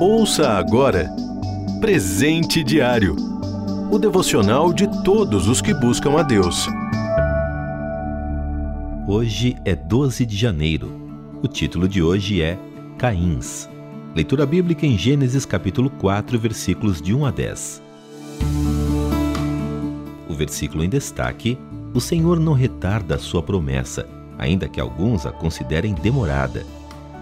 Ouça agora Presente Diário o devocional de todos os que buscam a Deus. Hoje é 12 de janeiro. O título de hoje é Caíns. Leitura bíblica em Gênesis capítulo 4, versículos de 1 a 10. O versículo em destaque: O Senhor não retarda a sua promessa, ainda que alguns a considerem demorada.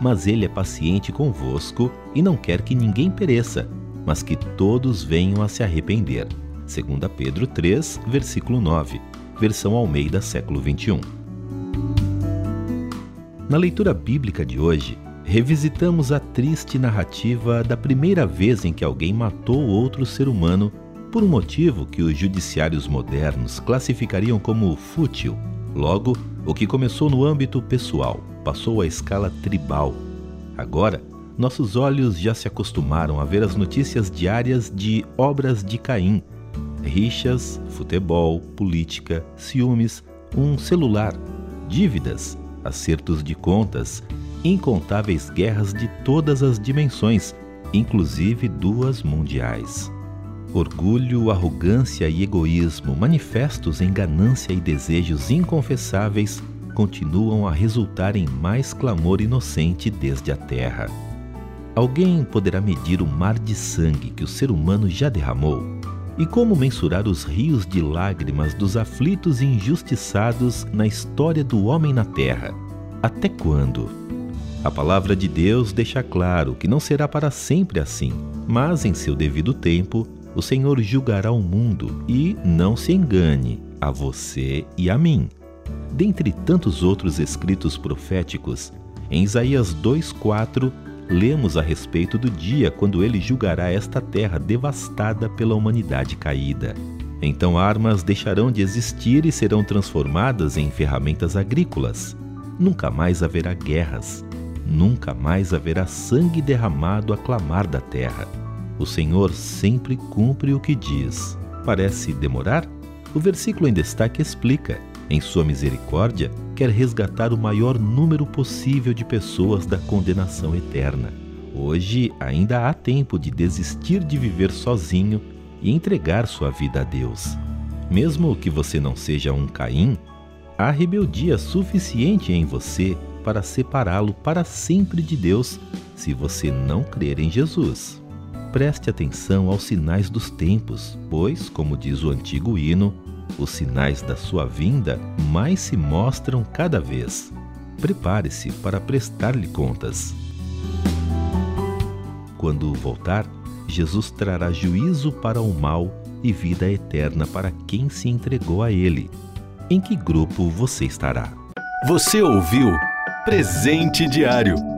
Mas ele é paciente convosco e não quer que ninguém pereça, mas que todos venham a se arrepender. 2 Pedro 3, versículo 9, versão Almeida, século 21. Na leitura bíblica de hoje, revisitamos a triste narrativa da primeira vez em que alguém matou outro ser humano por um motivo que os judiciários modernos classificariam como fútil. Logo, o que começou no âmbito pessoal passou à escala tribal. Agora, nossos olhos já se acostumaram a ver as notícias diárias de obras de Caim, rixas, futebol, política, ciúmes, um celular, dívidas, acertos de contas, incontáveis guerras de todas as dimensões, inclusive duas mundiais. Orgulho, arrogância e egoísmo, manifestos em ganância e desejos inconfessáveis, continuam a resultar em mais clamor inocente desde a terra. Alguém poderá medir o mar de sangue que o ser humano já derramou? E como mensurar os rios de lágrimas dos aflitos e injustiçados na história do homem na terra? Até quando? A palavra de Deus deixa claro que não será para sempre assim, mas em seu devido tempo, o Senhor julgará o mundo e não se engane, a você e a mim. Dentre tantos outros escritos proféticos, em Isaías 2,4 lemos a respeito do dia quando ele julgará esta terra devastada pela humanidade caída. Então armas deixarão de existir e serão transformadas em ferramentas agrícolas. Nunca mais haverá guerras. Nunca mais haverá sangue derramado a clamar da terra. O Senhor sempre cumpre o que diz. Parece demorar? O versículo em destaque explica: em sua misericórdia, quer resgatar o maior número possível de pessoas da condenação eterna. Hoje ainda há tempo de desistir de viver sozinho e entregar sua vida a Deus. Mesmo que você não seja um Caim, há rebeldia suficiente em você para separá-lo para sempre de Deus se você não crer em Jesus. Preste atenção aos sinais dos tempos, pois, como diz o antigo hino, os sinais da sua vinda mais se mostram cada vez. Prepare-se para prestar-lhe contas. Quando voltar, Jesus trará juízo para o mal e vida eterna para quem se entregou a ele. Em que grupo você estará? Você ouviu Presente Diário